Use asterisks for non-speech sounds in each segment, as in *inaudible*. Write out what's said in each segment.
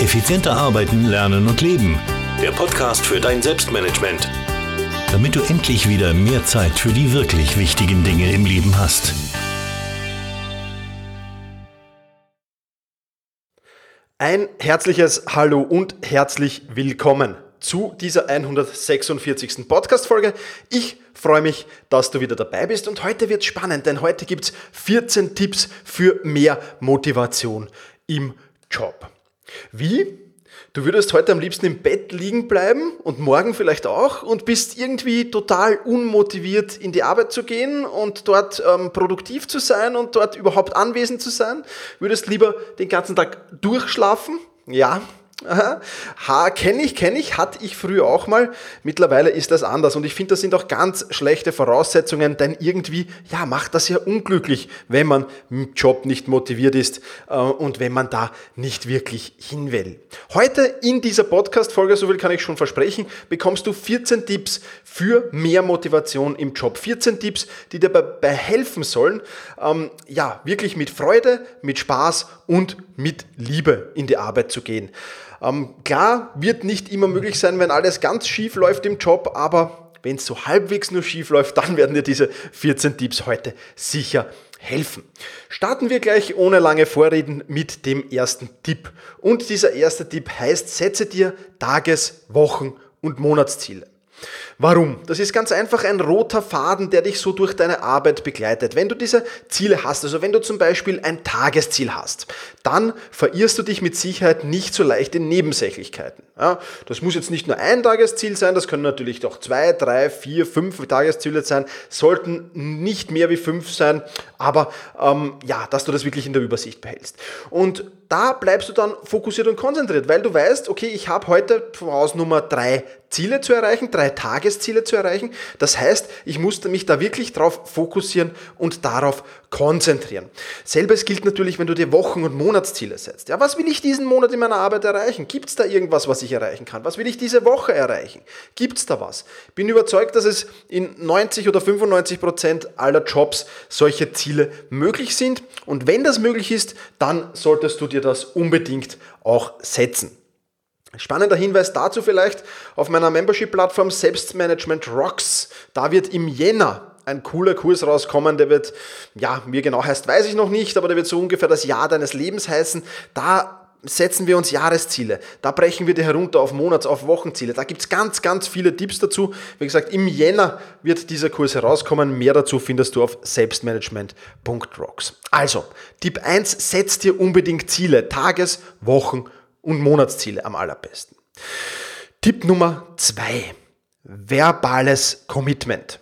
Effizienter arbeiten, lernen und leben. Der Podcast für dein Selbstmanagement. Damit du endlich wieder mehr Zeit für die wirklich wichtigen Dinge im Leben hast. Ein herzliches Hallo und herzlich willkommen zu dieser 146. Podcast-Folge. Ich freue mich, dass du wieder dabei bist und heute wird spannend, denn heute gibt es 14 Tipps für mehr Motivation im Job. Wie? Du würdest heute am liebsten im Bett liegen bleiben und morgen vielleicht auch und bist irgendwie total unmotiviert in die Arbeit zu gehen und dort ähm, produktiv zu sein und dort überhaupt anwesend zu sein. Würdest lieber den ganzen Tag durchschlafen. Ja, Ha, kenne ich, kenne ich, hatte ich früher auch mal. Mittlerweile ist das anders und ich finde, das sind auch ganz schlechte Voraussetzungen, denn irgendwie, ja, macht das ja unglücklich, wenn man im Job nicht motiviert ist äh, und wenn man da nicht wirklich hin will. Heute in dieser Podcast-Folge, so viel kann ich schon versprechen, bekommst du 14 Tipps für mehr Motivation im Job. 14 Tipps, die dir dabei helfen sollen, ähm, ja, wirklich mit Freude, mit Spaß und mit Liebe in die Arbeit zu gehen. Ähm, klar, wird nicht immer möglich sein, wenn alles ganz schief läuft im Job, aber wenn es so halbwegs nur schief läuft, dann werden dir diese 14 Tipps heute sicher helfen. Starten wir gleich ohne lange Vorreden mit dem ersten Tipp. Und dieser erste Tipp heißt, setze dir Tages-, Wochen- und Monatsziele. Warum? Das ist ganz einfach ein roter Faden, der dich so durch deine Arbeit begleitet. Wenn du diese Ziele hast, also wenn du zum Beispiel ein Tagesziel hast, dann verirrst du dich mit Sicherheit nicht so leicht in Nebensächlichkeiten. Ja, das muss jetzt nicht nur ein Tagesziel sein, das können natürlich auch zwei, drei, vier, fünf Tagesziele sein, sollten nicht mehr wie fünf sein, aber ähm, ja, dass du das wirklich in der Übersicht behältst. Und da bleibst du dann fokussiert und konzentriert, weil du weißt, okay, ich habe heute voraus Nummer drei Ziele zu erreichen, drei Tagesziele zu erreichen. Das heißt, ich musste mich da wirklich darauf fokussieren und darauf konzentrieren. Selbes gilt natürlich, wenn du dir Wochen- und Monatsziele setzt. Ja, was will ich diesen Monat in meiner Arbeit erreichen? Gibt es da irgendwas, was ich erreichen kann? Was will ich diese Woche erreichen? Gibt es da was? Bin überzeugt, dass es in 90 oder 95 Prozent aller Jobs solche Ziele möglich sind. Und wenn das möglich ist, dann solltest du dir das unbedingt auch setzen. Spannender Hinweis dazu vielleicht auf meiner Membership-Plattform Selbstmanagement Rocks. Da wird im Jänner ein cooler Kurs rauskommen, der wird, ja, wie genau heißt, weiß ich noch nicht, aber der wird so ungefähr das Jahr deines Lebens heißen. Da setzen wir uns Jahresziele. Da brechen wir die herunter auf Monats-, auf Wochenziele. Da gibt es ganz, ganz viele Tipps dazu. Wie gesagt, im Jänner wird dieser Kurs herauskommen. Mehr dazu findest du auf selbstmanagement.rocks. Also, Tipp 1, setz dir unbedingt Ziele. Tages-, Wochen- und Monatsziele am allerbesten. Tipp Nummer zwei: Verbales Commitment.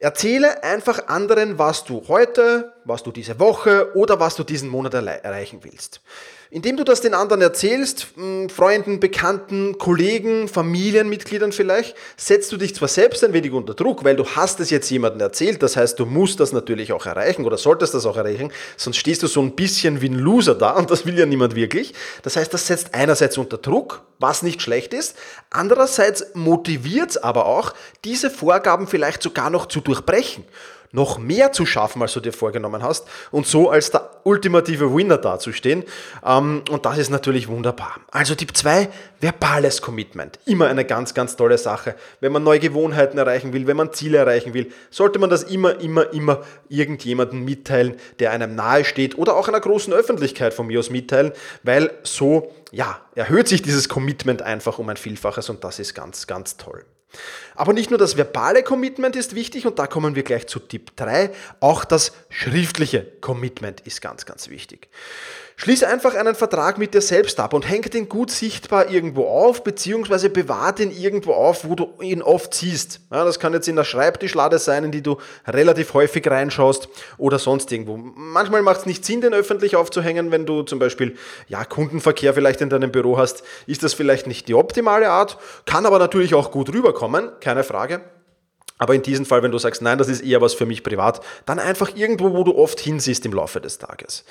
Erzähle einfach anderen, was du heute, was du diese Woche oder was du diesen Monat erreichen willst. Indem du das den anderen erzählst, hm, Freunden, Bekannten, Kollegen, Familienmitgliedern vielleicht, setzt du dich zwar selbst ein wenig unter Druck, weil du hast es jetzt jemandem erzählt, das heißt, du musst das natürlich auch erreichen oder solltest das auch erreichen, sonst stehst du so ein bisschen wie ein Loser da und das will ja niemand wirklich. Das heißt, das setzt einerseits unter Druck, was nicht schlecht ist, andererseits motiviert es aber auch, diese Vorgaben vielleicht sogar noch zu durchbrechen noch mehr zu schaffen, als du dir vorgenommen hast und so als der ultimative Winner dazustehen. Ähm, und das ist natürlich wunderbar. Also Tipp 2, verbales Commitment. Immer eine ganz, ganz tolle Sache. Wenn man neue Gewohnheiten erreichen will, wenn man Ziele erreichen will, sollte man das immer, immer, immer irgendjemandem mitteilen, der einem nahe steht oder auch einer großen Öffentlichkeit von mir aus mitteilen, weil so, ja, erhöht sich dieses Commitment einfach um ein Vielfaches und das ist ganz, ganz toll. Aber nicht nur das verbale Commitment ist wichtig und da kommen wir gleich zu Tipp 3, auch das schriftliche Commitment ist ganz, ganz wichtig. Schließ einfach einen Vertrag mit dir selbst ab und häng den gut sichtbar irgendwo auf, beziehungsweise bewahre den irgendwo auf, wo du ihn oft siehst. Ja, das kann jetzt in der Schreibtischlade sein, in die du relativ häufig reinschaust oder sonst irgendwo. Manchmal macht es nicht Sinn, den öffentlich aufzuhängen, wenn du zum Beispiel ja, Kundenverkehr vielleicht in deinem Büro hast, ist das vielleicht nicht die optimale Art, kann aber natürlich auch gut rüberkommen, keine Frage. Aber in diesem Fall, wenn du sagst, nein, das ist eher was für mich privat, dann einfach irgendwo, wo du oft hinsiehst im Laufe des Tages.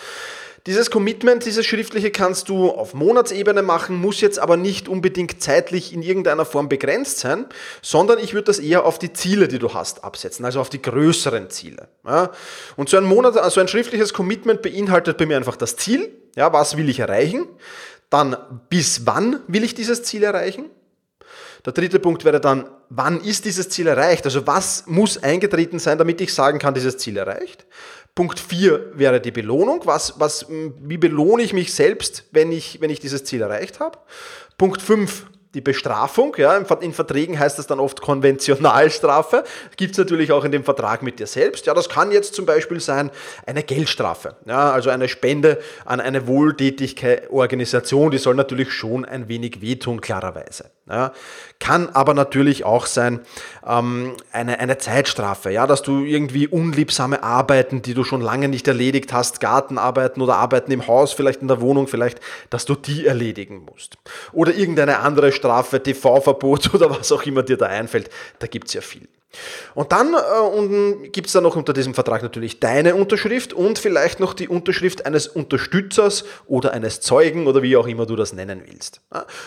Dieses Commitment, dieses schriftliche kannst du auf Monatsebene machen, muss jetzt aber nicht unbedingt zeitlich in irgendeiner Form begrenzt sein, sondern ich würde das eher auf die Ziele, die du hast, absetzen, also auf die größeren Ziele. Ja? Und so ein Monat, also ein schriftliches Commitment beinhaltet bei mir einfach das Ziel, ja, was will ich erreichen, Dann, bis wann will ich dieses Ziel erreichen? Der dritte Punkt wäre dann, wann ist dieses Ziel erreicht? Also was muss eingetreten sein, damit ich sagen kann, dieses Ziel erreicht? Punkt 4 wäre die Belohnung. Was, was, wie belohne ich mich selbst, wenn ich, wenn ich dieses Ziel erreicht habe? Punkt 5 die Bestrafung. Ja, in Verträgen heißt das dann oft Konventionalstrafe. Gibt es natürlich auch in dem Vertrag mit dir selbst. Ja, das kann jetzt zum Beispiel sein eine Geldstrafe. Ja, also eine Spende an eine wohltätige Organisation, die soll natürlich schon ein wenig wehtun, klarerweise. Ja, kann aber natürlich auch sein ähm, eine, eine Zeitstrafe, ja, dass du irgendwie unliebsame Arbeiten, die du schon lange nicht erledigt hast, Gartenarbeiten oder Arbeiten im Haus, vielleicht in der Wohnung, vielleicht, dass du die erledigen musst. Oder irgendeine andere Strafe, TV-Verbot *laughs* oder was auch immer dir da einfällt. Da gibt es ja viel. Und dann äh, gibt es da noch unter diesem Vertrag natürlich deine Unterschrift und vielleicht noch die Unterschrift eines Unterstützers oder eines Zeugen oder wie auch immer du das nennen willst.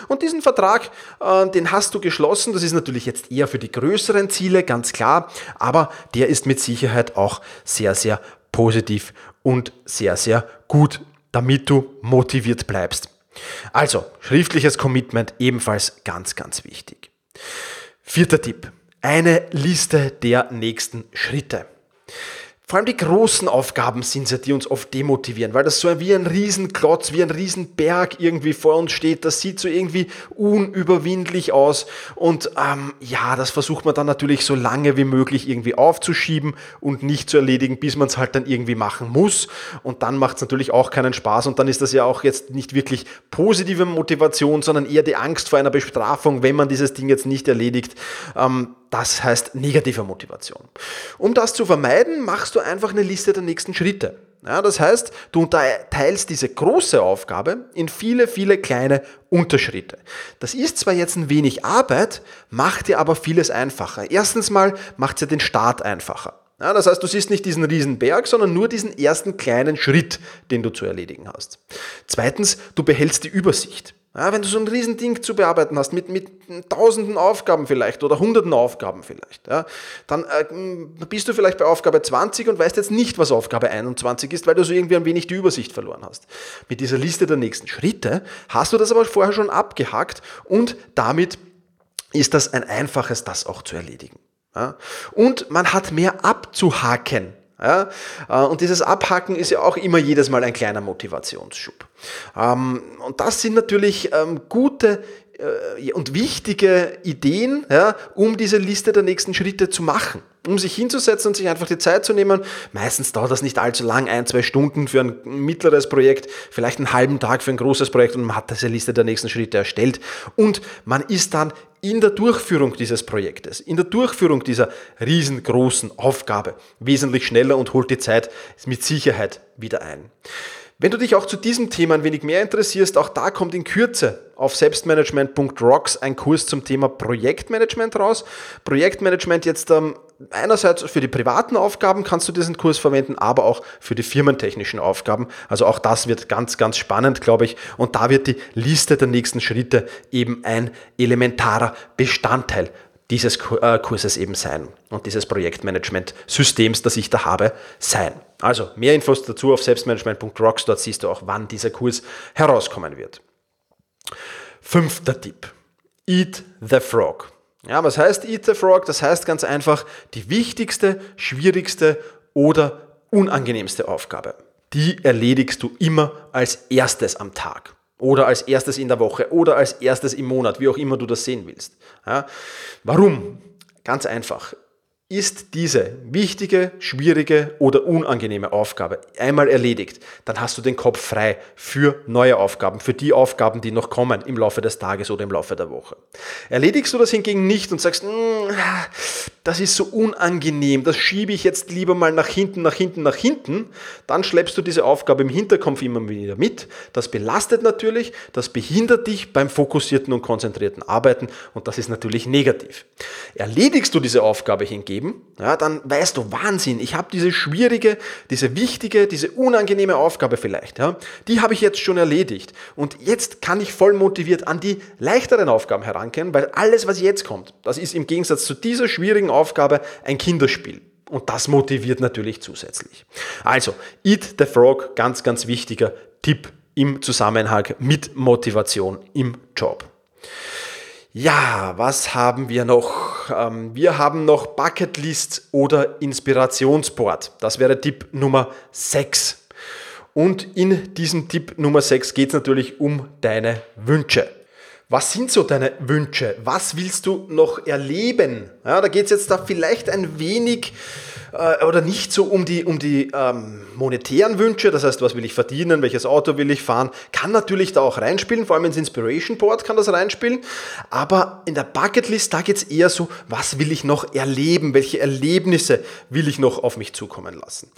Und diesen Vertrag, äh, den hast du geschlossen. Das ist natürlich jetzt eher für die größeren Ziele, ganz klar, aber der ist mit Sicherheit auch sehr, sehr positiv und sehr, sehr gut, damit du motiviert bleibst. Also, schriftliches Commitment ebenfalls ganz, ganz wichtig. Vierter Tipp eine Liste der nächsten Schritte. Vor allem die großen Aufgaben sind es ja, die uns oft demotivieren, weil das so wie ein Riesenklotz, wie ein Riesenberg irgendwie vor uns steht. Das sieht so irgendwie unüberwindlich aus. Und ähm, ja, das versucht man dann natürlich so lange wie möglich irgendwie aufzuschieben und nicht zu erledigen, bis man es halt dann irgendwie machen muss. Und dann macht es natürlich auch keinen Spaß. Und dann ist das ja auch jetzt nicht wirklich positive Motivation, sondern eher die Angst vor einer Bestrafung, wenn man dieses Ding jetzt nicht erledigt. Ähm, das heißt negative Motivation. Um das zu vermeiden, machst du einfach eine Liste der nächsten Schritte. Ja, das heißt, du unterteilst diese große Aufgabe in viele, viele kleine Unterschritte. Das ist zwar jetzt ein wenig Arbeit, macht dir aber vieles einfacher. Erstens mal macht es dir den Start einfacher. Ja, das heißt, du siehst nicht diesen riesen Berg, sondern nur diesen ersten kleinen Schritt, den du zu erledigen hast. Zweitens, du behältst die Übersicht. Ja, wenn du so ein Riesending zu bearbeiten hast, mit, mit tausenden Aufgaben vielleicht oder hunderten Aufgaben vielleicht, ja, dann äh, bist du vielleicht bei Aufgabe 20 und weißt jetzt nicht, was Aufgabe 21 ist, weil du so irgendwie ein wenig die Übersicht verloren hast. Mit dieser Liste der nächsten Schritte hast du das aber vorher schon abgehakt und damit ist das ein einfaches, das auch zu erledigen. Ja. Und man hat mehr abzuhaken. Ja? Äh, und dieses Abhacken ist ja auch immer jedes Mal ein kleiner Motivationsschub. Ähm, und das sind natürlich ähm, gute äh, und wichtige Ideen, ja, um diese Liste der nächsten Schritte zu machen. Um sich hinzusetzen und sich einfach die Zeit zu nehmen. Meistens dauert das nicht allzu lang, ein, zwei Stunden für ein mittleres Projekt, vielleicht einen halben Tag für ein großes Projekt und man hat diese Liste der nächsten Schritte erstellt. Und man ist dann in der Durchführung dieses Projektes, in der Durchführung dieser riesengroßen Aufgabe wesentlich schneller und holt die Zeit mit Sicherheit wieder ein. Wenn du dich auch zu diesem Thema ein wenig mehr interessierst, auch da kommt in Kürze auf selbstmanagement.rocks ein Kurs zum Thema Projektmanagement raus. Projektmanagement jetzt ähm, einerseits für die privaten Aufgaben kannst du diesen Kurs verwenden, aber auch für die firmentechnischen Aufgaben. Also auch das wird ganz, ganz spannend, glaube ich. Und da wird die Liste der nächsten Schritte eben ein elementarer Bestandteil dieses äh, Kurses eben sein und dieses Projektmanagement-Systems, das ich da habe, sein. Also mehr Infos dazu auf selbstmanagement.rocks, dort siehst du auch, wann dieser Kurs herauskommen wird. Fünfter Tipp. Eat the Frog. Ja, was heißt Eat the Frog? Das heißt ganz einfach, die wichtigste, schwierigste oder unangenehmste Aufgabe. Die erledigst du immer als erstes am Tag oder als erstes in der Woche oder als erstes im Monat, wie auch immer du das sehen willst. Ja, warum? Ganz einfach ist diese wichtige, schwierige oder unangenehme Aufgabe einmal erledigt, dann hast du den Kopf frei für neue Aufgaben, für die Aufgaben, die noch kommen im Laufe des Tages oder im Laufe der Woche. Erledigst du das hingegen nicht und sagst, mm, das ist so unangenehm, das schiebe ich jetzt lieber mal nach hinten, nach hinten, nach hinten, dann schleppst du diese Aufgabe im Hinterkopf immer wieder mit. Das belastet natürlich, das behindert dich beim fokussierten und konzentrierten Arbeiten und das ist natürlich negativ. Erledigst du diese Aufgabe hingegen, geben, ja, dann weißt du, Wahnsinn, ich habe diese schwierige, diese wichtige, diese unangenehme Aufgabe vielleicht, ja, die habe ich jetzt schon erledigt. Und jetzt kann ich voll motiviert an die leichteren Aufgaben herangehen, weil alles, was jetzt kommt, das ist im Gegensatz zu dieser schwierigen Aufgabe ein Kinderspiel. Und das motiviert natürlich zusätzlich. Also, Eat the Frog, ganz, ganz wichtiger Tipp im Zusammenhang mit Motivation im Job. Ja, was haben wir noch? Ähm, wir haben noch Bucketlist oder Inspirationsboard. Das wäre Tipp Nummer 6. Und in diesem Tipp Nummer 6 geht es natürlich um deine Wünsche. Was sind so deine Wünsche? Was willst du noch erleben? Ja, da geht es jetzt da vielleicht ein wenig äh, oder nicht so um die, um die ähm, monetären Wünsche, das heißt, was will ich verdienen, welches Auto will ich fahren, kann natürlich da auch reinspielen, vor allem ins Inspiration Board kann das reinspielen, aber in der Bucketlist, da geht es eher so, was will ich noch erleben, welche Erlebnisse will ich noch auf mich zukommen lassen.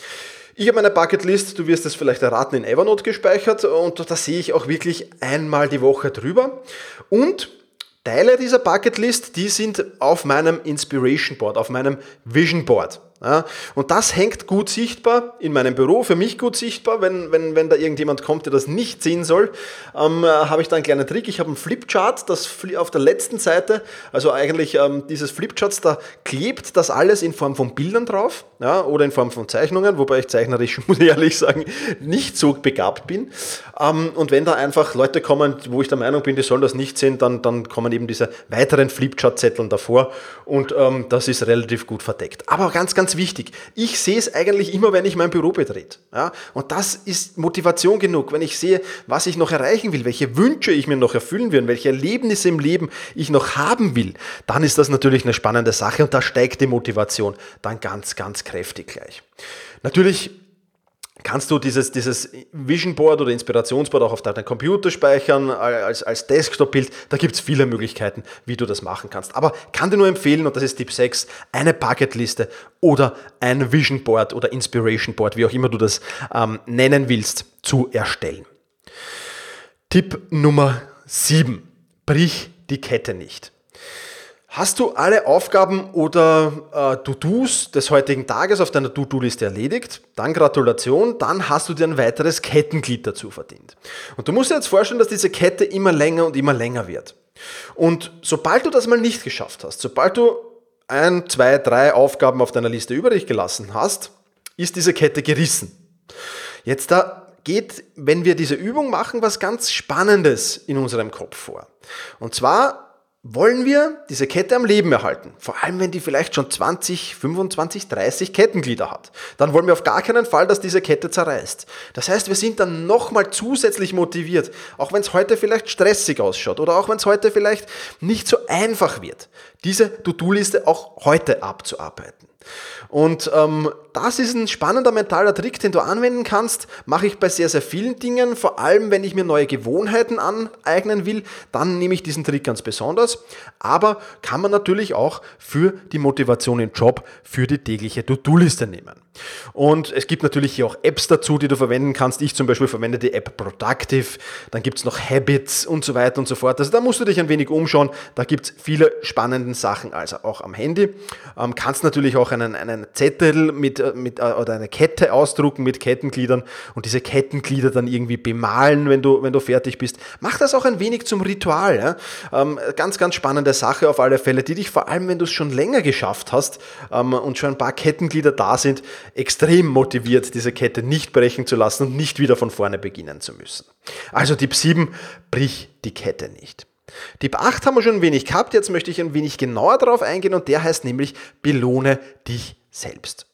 Ich habe meine Bucketlist, du wirst es vielleicht erraten, in Evernote gespeichert und da sehe ich auch wirklich einmal die Woche drüber. Und Teile dieser Bucketlist, die sind auf meinem Inspiration Board, auf meinem Vision Board. Ja, und das hängt gut sichtbar in meinem Büro, für mich gut sichtbar. Wenn, wenn, wenn da irgendjemand kommt, der das nicht sehen soll, ähm, äh, habe ich da einen kleinen Trick. Ich habe einen Flipchart, das auf der letzten Seite, also eigentlich ähm, dieses Flipcharts, da klebt das alles in Form von Bildern drauf ja, oder in Form von Zeichnungen, wobei ich zeichnerisch, *laughs* muss ich ehrlich sagen, nicht so begabt bin. Ähm, und wenn da einfach Leute kommen, wo ich der Meinung bin, die sollen das nicht sehen, dann, dann kommen eben diese weiteren Flipchart-Zetteln davor und ähm, das ist relativ gut verdeckt. Aber ganz, ganz wichtig. Ich sehe es eigentlich immer, wenn ich mein Büro betrete. Ja? Und das ist Motivation genug, wenn ich sehe, was ich noch erreichen will, welche Wünsche ich mir noch erfüllen will, welche Erlebnisse im Leben ich noch haben will, dann ist das natürlich eine spannende Sache und da steigt die Motivation dann ganz, ganz kräftig gleich. Natürlich kannst du dieses, dieses Vision Board oder Inspirationsboard auch auf deinem Computer speichern, als, als Desktop-Bild. Da gibt es viele Möglichkeiten, wie du das machen kannst. Aber kann dir nur empfehlen, und das ist Tipp 6, eine Bucketliste oder ein Vision Board oder Inspiration Board, wie auch immer du das ähm, nennen willst, zu erstellen. Tipp Nummer 7. Brich die Kette nicht. Hast du alle Aufgaben oder äh, To-Dos des heutigen Tages auf deiner To-Do-Liste erledigt? Dann Gratulation, dann hast du dir ein weiteres Kettenglied dazu verdient. Und du musst dir jetzt vorstellen, dass diese Kette immer länger und immer länger wird. Und sobald du das mal nicht geschafft hast, sobald du ein, zwei, drei Aufgaben auf deiner Liste übrig gelassen hast, ist diese Kette gerissen. Jetzt da geht, wenn wir diese Übung machen, was ganz Spannendes in unserem Kopf vor. Und zwar wollen wir diese Kette am Leben erhalten. Vor allem, wenn die vielleicht schon 20, 25, 30 Kettenglieder hat. Dann wollen wir auf gar keinen Fall, dass diese Kette zerreißt. Das heißt, wir sind dann nochmal zusätzlich motiviert, auch wenn es heute vielleicht stressig ausschaut oder auch wenn es heute vielleicht nicht so einfach wird, diese To-Do-Liste auch heute abzuarbeiten. Und ähm, das ist ein spannender mentaler Trick, den du anwenden kannst. Mache ich bei sehr, sehr vielen Dingen. Vor allem, wenn ich mir neue Gewohnheiten aneignen will, dann nehme ich diesen Trick ganz besonders. Aber kann man natürlich auch für die Motivation im Job, für die tägliche To-Do-Liste nehmen. Und es gibt natürlich hier auch Apps dazu, die du verwenden kannst. Ich zum Beispiel verwende die App Productive. Dann gibt es noch Habits und so weiter und so fort. Also da musst du dich ein wenig umschauen. Da gibt es viele spannende Sachen, also auch am Handy. Ähm, kannst natürlich auch einen, einen Zettel mit, äh, mit, äh, oder eine Kette ausdrucken mit Kettengliedern und diese Kettenglieder dann irgendwie bemalen, wenn du, wenn du fertig bist. Mach das auch ein wenig zum Ritual. Ja? Ähm, ganz, ganz spannende Sache auf alle Fälle, die dich vor allem, wenn du es schon länger geschafft hast ähm, und schon ein paar Kettenglieder da sind, extrem motiviert, diese Kette nicht brechen zu lassen und nicht wieder von vorne beginnen zu müssen. Also Tipp 7, brich die Kette nicht. Tipp 8 haben wir schon ein wenig gehabt, jetzt möchte ich ein wenig genauer darauf eingehen und der heißt nämlich belohne dich selbst.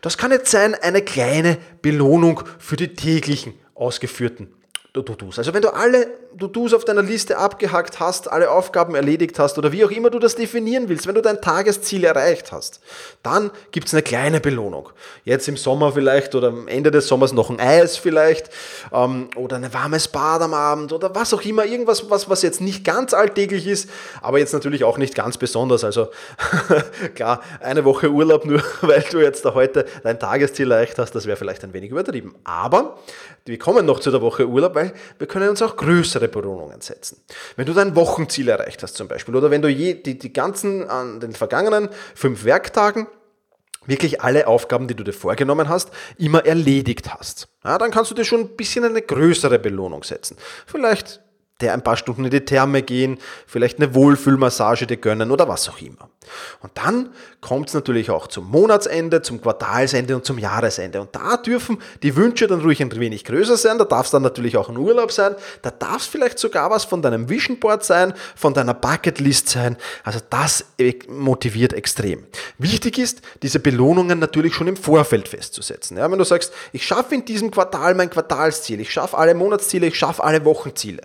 Das kann jetzt sein eine kleine Belohnung für die täglichen ausgeführten To-Dos. Also wenn du alle To-Dos auf deiner Liste abgehackt hast, alle Aufgaben erledigt hast oder wie auch immer du das definieren willst, wenn du dein Tagesziel erreicht hast, dann gibt es eine kleine Belohnung. Jetzt im Sommer vielleicht oder am Ende des Sommers noch ein Eis vielleicht ähm, oder ein warmes Bad am Abend oder was auch immer, irgendwas, was, was jetzt nicht ganz alltäglich ist, aber jetzt natürlich auch nicht ganz besonders. Also *laughs* klar, eine Woche Urlaub nur, *laughs* weil du jetzt da heute dein Tagesziel erreicht hast, das wäre vielleicht ein wenig übertrieben. Aber wir kommen noch zu der Woche Urlaub, weil wir können uns auch größere Belohnungen setzen. Wenn du dein Wochenziel erreicht hast zum Beispiel oder wenn du je, die, die ganzen an den vergangenen fünf Werktagen wirklich alle Aufgaben, die du dir vorgenommen hast, immer erledigt hast. Ja, dann kannst du dir schon ein bisschen eine größere Belohnung setzen. Vielleicht ein paar Stunden in die Therme gehen, vielleicht eine Wohlfühlmassage dir gönnen oder was auch immer. Und dann kommt es natürlich auch zum Monatsende, zum Quartalsende und zum Jahresende. Und da dürfen die Wünsche dann ruhig ein wenig größer sein. Da darf es dann natürlich auch ein Urlaub sein. Da darf es vielleicht sogar was von deinem Vision Board sein, von deiner Bucketlist sein. Also das motiviert extrem. Wichtig ist, diese Belohnungen natürlich schon im Vorfeld festzusetzen. Ja, wenn du sagst, ich schaffe in diesem Quartal mein Quartalsziel, ich schaffe alle Monatsziele, ich schaffe alle Wochenziele.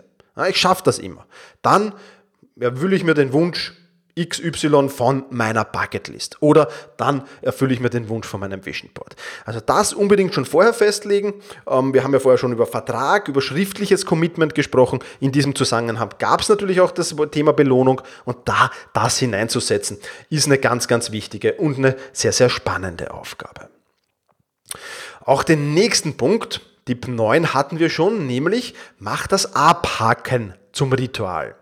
Ich schaffe das immer. Dann erfülle ich mir den Wunsch, XY von meiner Bucketlist. Oder dann erfülle ich mir den Wunsch von meinem Vision Board. Also das unbedingt schon vorher festlegen. Ähm, wir haben ja vorher schon über Vertrag, über schriftliches Commitment gesprochen. In diesem Zusammenhang gab es natürlich auch das Thema Belohnung und da das hineinzusetzen, ist eine ganz, ganz wichtige und eine sehr, sehr spannende Aufgabe. Auch den nächsten Punkt, Tipp 9 hatten wir schon, nämlich mach das Abhaken zum Ritual.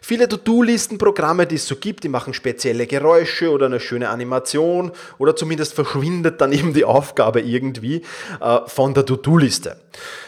Viele To-Do-Listen-Programme, die es so gibt, die machen spezielle Geräusche oder eine schöne Animation oder zumindest verschwindet dann eben die Aufgabe irgendwie äh, von der To-Do-Liste.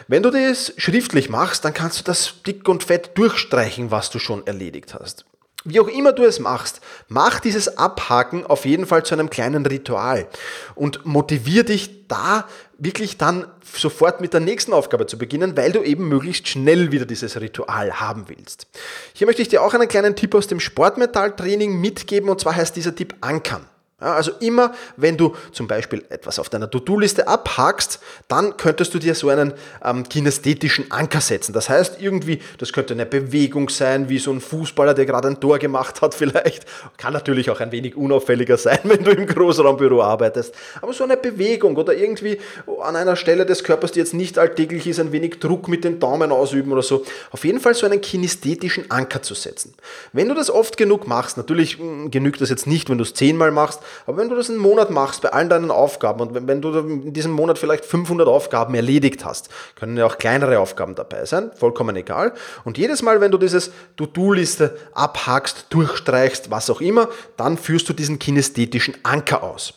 Wenn du das schriftlich machst, dann kannst du das dick und fett durchstreichen, was du schon erledigt hast. Wie auch immer du es machst, mach dieses Abhaken auf jeden Fall zu einem kleinen Ritual und motivier dich da wirklich dann sofort mit der nächsten Aufgabe zu beginnen, weil du eben möglichst schnell wieder dieses Ritual haben willst. Hier möchte ich dir auch einen kleinen Tipp aus dem Sportmetalltraining mitgeben und zwar heißt dieser Tipp Ankern. Also immer, wenn du zum Beispiel etwas auf deiner To-Do-Liste abhakst, dann könntest du dir so einen ähm, kinästhetischen Anker setzen. Das heißt, irgendwie, das könnte eine Bewegung sein, wie so ein Fußballer, der gerade ein Tor gemacht hat *laughs* vielleicht. Kann natürlich auch ein wenig unauffälliger sein, *laughs* wenn du im Großraumbüro arbeitest. Aber so eine Bewegung oder irgendwie an einer Stelle des Körpers, die jetzt nicht alltäglich ist, ein wenig Druck mit den Daumen ausüben oder so. Auf jeden Fall so einen kinästhetischen Anker zu setzen. Wenn du das oft genug machst, natürlich hm, genügt das jetzt nicht, wenn du es zehnmal machst, aber wenn du das einen Monat machst bei allen deinen Aufgaben und wenn, du in diesem Monat vielleicht 500 Aufgaben erledigt hast, können ja auch kleinere Aufgaben dabei sein, vollkommen egal. Und jedes Mal, wenn du dieses To-Do-Liste abhakst, durchstreichst, was auch immer, dann führst du diesen kinästhetischen Anker aus.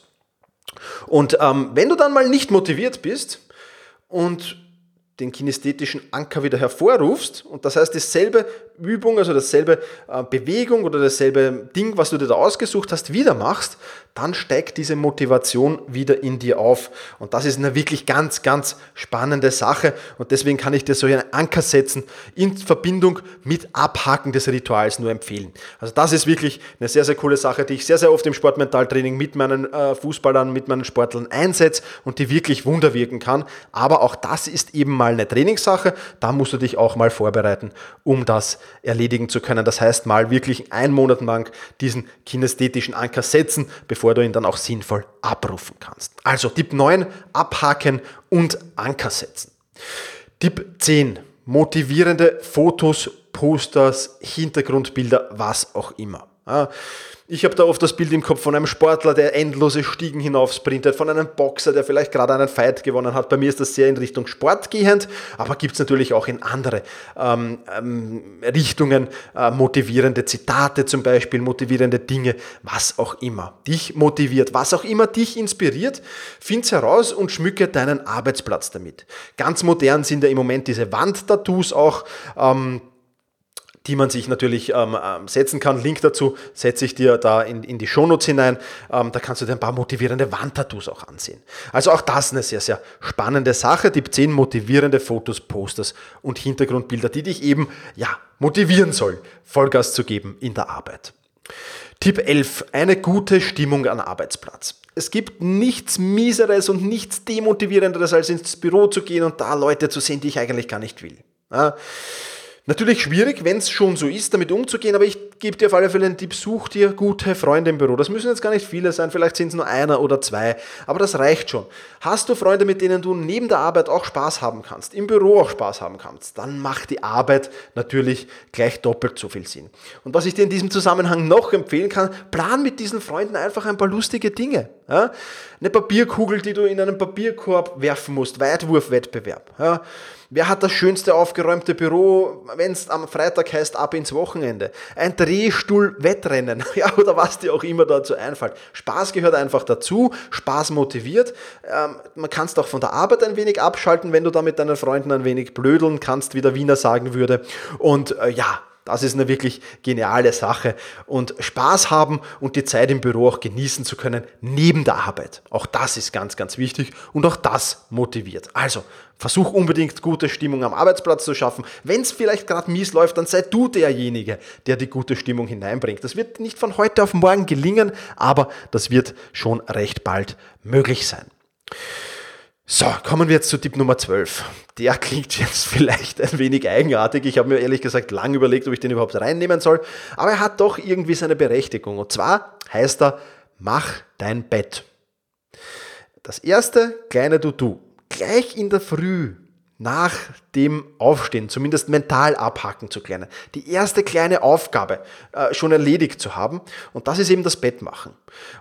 Und ähm, wenn du dann mal nicht motiviert bist und den kinästhetischen Anker wieder hervorrufst und das heißt dasselbe Übung, also dasselbe äh, Bewegung oder dasselbe Ding, was du dir da ausgesucht hast, wieder machst, dann steigt diese Motivation wieder in dir auf. Und das ist eine wirklich ganz, ganz spannende Sache. Und deswegen kann ich dir so einen Anker setzen in Verbindung mit Abhaken des Rituals nur empfehlen. Also das ist wirklich eine sehr, sehr coole Sache, die ich sehr, sehr oft im Sportmentaltraining mit meinen äh, Fußballern, mit meinen Sportlern einsetze und die wirklich Wunder wirken kann. Aber auch das ist eben mal eine Trainingssache. Da musst du dich auch mal vorbereiten, um das erledigen zu können. Das heißt, mal wirklich einen Monat lang diesen kinästhetischen Anker setzen, bevor du ihn dann auch sinnvoll abrufen kannst. Also Tipp 9, abhaken und Anker setzen. Tipp 10, motivierende Fotos, Posters, Hintergrundbilder, was auch immer. Ich habe da oft das Bild im Kopf von einem Sportler, der endlose Stiegen hinauf sprintet, von einem Boxer, der vielleicht gerade einen Fight gewonnen hat. Bei mir ist das sehr in Richtung Sport gehend, aber gibt es natürlich auch in andere ähm, ähm, Richtungen äh, motivierende Zitate zum Beispiel, motivierende Dinge, was auch immer dich motiviert, was auch immer dich inspiriert, find's heraus und schmücke deinen Arbeitsplatz damit. Ganz modern sind ja im Moment diese Wandtattoos auch. Ähm, die man sich natürlich ähm, ähm, setzen kann. Link dazu setze ich dir da in, in die Shownotes hinein. Ähm, da kannst du dir ein paar motivierende Wandtattoos auch ansehen. Also auch das eine sehr, sehr spannende Sache. Tipp 10 motivierende Fotos, Posters und Hintergrundbilder, die dich eben ja, motivieren soll, Vollgas zu geben in der Arbeit. Tipp 11. Eine gute Stimmung am Arbeitsplatz. Es gibt nichts Mieseres und nichts Demotivierenderes, als ins Büro zu gehen und da Leute zu sehen, die ich eigentlich gar nicht will. Ja. Natürlich schwierig, wenn es schon so ist, damit umzugehen, aber ich gebe dir auf alle Fälle einen Tipp, such dir gute Freunde im Büro. Das müssen jetzt gar nicht viele sein, vielleicht sind es nur einer oder zwei, aber das reicht schon. Hast du Freunde, mit denen du neben der Arbeit auch Spaß haben kannst, im Büro auch Spaß haben kannst, dann macht die Arbeit natürlich gleich doppelt so viel Sinn. Und was ich dir in diesem Zusammenhang noch empfehlen kann, plan mit diesen Freunden einfach ein paar lustige Dinge. Ja? Eine Papierkugel, die du in einen Papierkorb werfen musst, Weitwurfwettbewerb. Ja? Wer hat das schönste aufgeräumte Büro, wenn es am Freitag heißt, ab ins Wochenende? Ein Drehstuhl-Wettrennen, *laughs* ja, oder was dir auch immer dazu einfällt. Spaß gehört einfach dazu, Spaß motiviert. Ähm, man kann es auch von der Arbeit ein wenig abschalten, wenn du da mit deinen Freunden ein wenig blödeln kannst, wie der Wiener sagen würde. Und äh, ja, das ist eine wirklich geniale Sache. Und Spaß haben und die Zeit im Büro auch genießen zu können, neben der Arbeit. Auch das ist ganz, ganz wichtig und auch das motiviert. Also, versuch unbedingt gute Stimmung am Arbeitsplatz zu schaffen. Wenn es vielleicht gerade mies läuft, dann sei du derjenige, der die gute Stimmung hineinbringt. Das wird nicht von heute auf morgen gelingen, aber das wird schon recht bald möglich sein. So, kommen wir jetzt zu Tipp Nummer 12. Der *laughs* klingt jetzt vielleicht ein wenig eigenartig. Ich habe mir ehrlich gesagt lang überlegt, ob ich den überhaupt reinnehmen soll. Aber er hat doch irgendwie seine Berechtigung. Und zwar heißt er, mach dein Bett. Das erste kleine Du-Du. Gleich in der Früh nach dem Aufstehen, zumindest mental abhaken zu können. Die erste kleine Aufgabe äh, schon erledigt zu haben. Und das ist eben das Bett machen.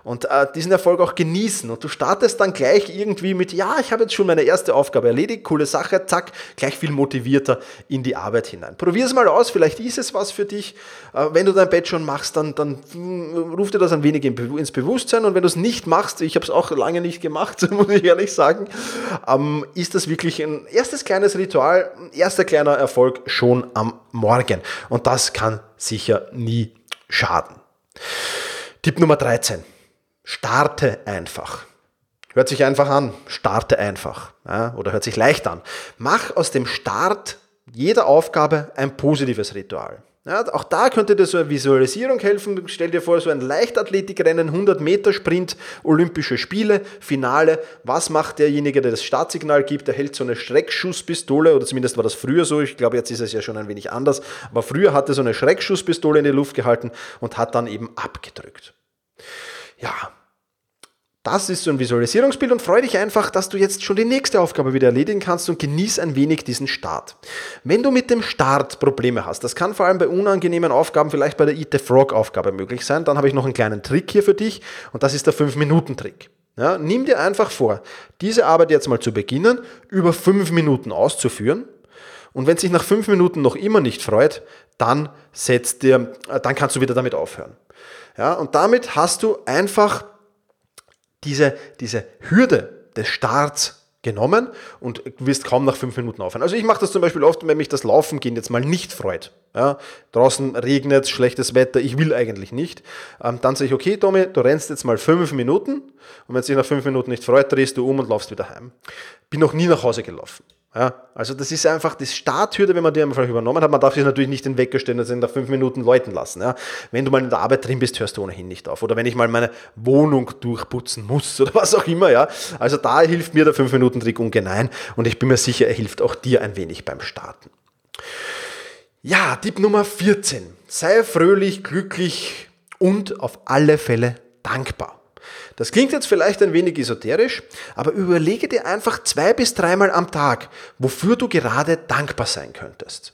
Und äh, diesen Erfolg auch genießen. Und du startest dann gleich irgendwie mit, ja, ich habe jetzt schon meine erste Aufgabe erledigt, coole Sache, zack, gleich viel motivierter in die Arbeit hinein. Probier es mal aus, vielleicht ist es was für dich. Äh, wenn du dein Bett schon machst, dann, dann hm, ruft dir das ein wenig ins Bewusstsein. Und wenn du es nicht machst, ich habe es auch lange nicht gemacht, *laughs* muss ich ehrlich sagen, ähm, ist das wirklich ein erstes kleines Ritual, erster kleiner Erfolg schon am Morgen. Und das kann sicher nie schaden. Tipp Nummer 13. Starte einfach. Hört sich einfach an. Starte einfach. Ja, oder hört sich leicht an. Mach aus dem Start jeder Aufgabe ein positives Ritual. Ja, auch da könnte dir so eine Visualisierung helfen. Stell dir vor, so ein Leichtathletikrennen, 100 Meter Sprint, Olympische Spiele, Finale. Was macht derjenige, der das Startsignal gibt? Der hält so eine Schreckschusspistole, oder zumindest war das früher so. Ich glaube, jetzt ist es ja schon ein wenig anders. Aber früher hatte so eine Schreckschusspistole in die Luft gehalten und hat dann eben abgedrückt. Ja, das ist so ein Visualisierungsbild und freue dich einfach, dass du jetzt schon die nächste Aufgabe wieder erledigen kannst und genieß ein wenig diesen Start. Wenn du mit dem Start Probleme hast, das kann vor allem bei unangenehmen Aufgaben, vielleicht bei der Eat the Frog Aufgabe möglich sein, dann habe ich noch einen kleinen Trick hier für dich und das ist der 5-Minuten-Trick. Ja, nimm dir einfach vor, diese Arbeit jetzt mal zu beginnen, über 5 Minuten auszuführen und wenn sich nach 5 Minuten noch immer nicht freut, dann, setzt dir, äh, dann kannst du wieder damit aufhören. Ja, und damit hast du einfach diese, diese Hürde des Starts genommen und wirst kaum nach fünf Minuten aufhören. Also ich mache das zum Beispiel oft, wenn mich das Laufen gehen jetzt mal nicht freut. Ja, draußen regnet, schlechtes Wetter, ich will eigentlich nicht. Ähm, dann sage ich, okay, Tommy, du rennst jetzt mal fünf Minuten und wenn es dich nach fünf Minuten nicht freut, drehst du um und laufst wieder heim. Bin noch nie nach Hause gelaufen. Ja, also das ist einfach die Starthürde, wenn man die einfach übernommen hat. Man darf sich natürlich nicht den Wecker stellen und nach fünf Minuten läuten lassen. Ja. Wenn du mal in der Arbeit drin bist, hörst du ohnehin nicht auf. Oder wenn ich mal meine Wohnung durchputzen muss oder was auch immer. Ja. Also da hilft mir der fünf Minuten Trick ungemein und ich bin mir sicher, er hilft auch dir ein wenig beim Starten. Ja, Tipp Nummer 14. Sei fröhlich, glücklich und auf alle Fälle dankbar. Das klingt jetzt vielleicht ein wenig esoterisch, aber überlege dir einfach zwei bis dreimal am Tag, wofür du gerade dankbar sein könntest.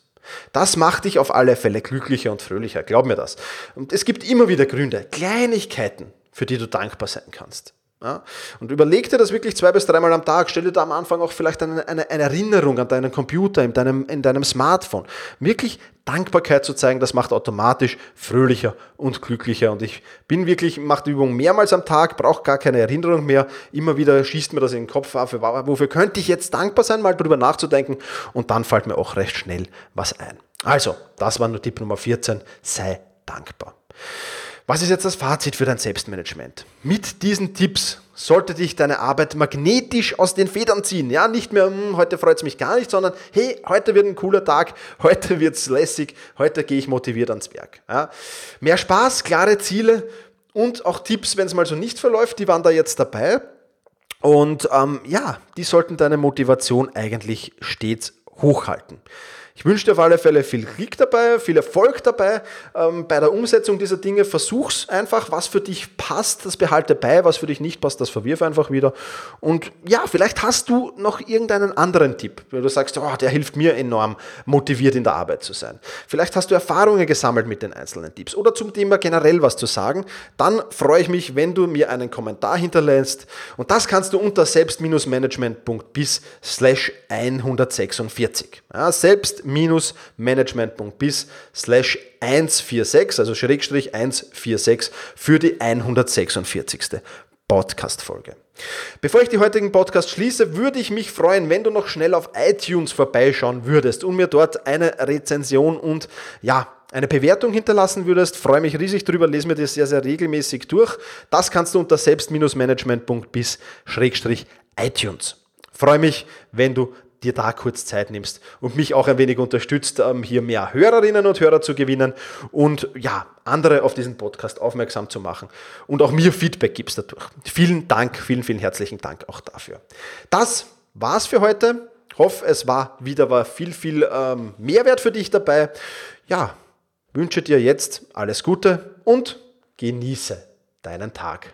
Das macht dich auf alle Fälle glücklicher und fröhlicher, glaub mir das. Und es gibt immer wieder Gründe, Kleinigkeiten, für die du dankbar sein kannst. Ja? Und überleg dir das wirklich zwei bis dreimal am Tag. Stell dir da am Anfang auch vielleicht eine, eine, eine, Erinnerung an deinen Computer, in deinem, in deinem Smartphone. Wirklich Dankbarkeit zu zeigen, das macht automatisch fröhlicher und glücklicher. Und ich bin wirklich, mache die Übung mehrmals am Tag, brauche gar keine Erinnerung mehr. Immer wieder schießt mir das in den Kopf auf, wofür könnte ich jetzt dankbar sein, mal drüber nachzudenken. Und dann fällt mir auch recht schnell was ein. Also, das war nur Tipp Nummer 14. Sei dankbar. Was ist jetzt das Fazit für dein Selbstmanagement? Mit diesen Tipps sollte dich deine Arbeit magnetisch aus den Federn ziehen. Ja, nicht mehr, hm, heute freut es mich gar nicht, sondern hey, heute wird ein cooler Tag, *laughs* heute wird es lässig, heute gehe ich motiviert ans Werk. Ja. Mehr Spaß, klare Ziele und auch Tipps, wenn es mal so nicht verläuft, die waren da jetzt dabei. Und ähm, ja, die sollten deine Motivation eigentlich stets hochhalten. Ich wünsche dir auf alle Fälle viel Glück dabei, viel Erfolg dabei ähm, bei der Umsetzung dieser Dinge. Versuch's einfach, was für dich passt, das behalte bei, was für dich nicht passt, das verwirf einfach wieder. Und ja, vielleicht hast du noch irgendeinen anderen Tipp, wo du sagst, oh, der hilft mir enorm, motiviert in der Arbeit zu sein. Vielleicht hast du Erfahrungen gesammelt mit den einzelnen Tipps oder zum Thema generell was zu sagen. Dann freue ich mich, wenn du mir einen Kommentar hinterlässt. Und das kannst du unter selbst-management.bis slash 146. Ja, selbst management.bis slash 146, also Schrägstrich 146 für die 146. Podcast-Folge. Bevor ich die heutigen Podcast schließe, würde ich mich freuen, wenn du noch schnell auf iTunes vorbeischauen würdest und mir dort eine Rezension und ja, eine Bewertung hinterlassen würdest. Freue mich riesig drüber, lese mir das sehr, sehr regelmäßig durch. Das kannst du unter selbst-management.bis-iTunes. Freue mich, wenn du dir da kurz Zeit nimmst und mich auch ein wenig unterstützt, ähm, hier mehr Hörerinnen und Hörer zu gewinnen und ja, andere auf diesen Podcast aufmerksam zu machen und auch mir Feedback gibst dadurch. Vielen Dank, vielen, vielen herzlichen Dank auch dafür. Das war's für heute. Ich hoffe, es war wieder war viel, viel ähm, Mehrwert für dich dabei. Ja, wünsche dir jetzt alles Gute und genieße deinen Tag.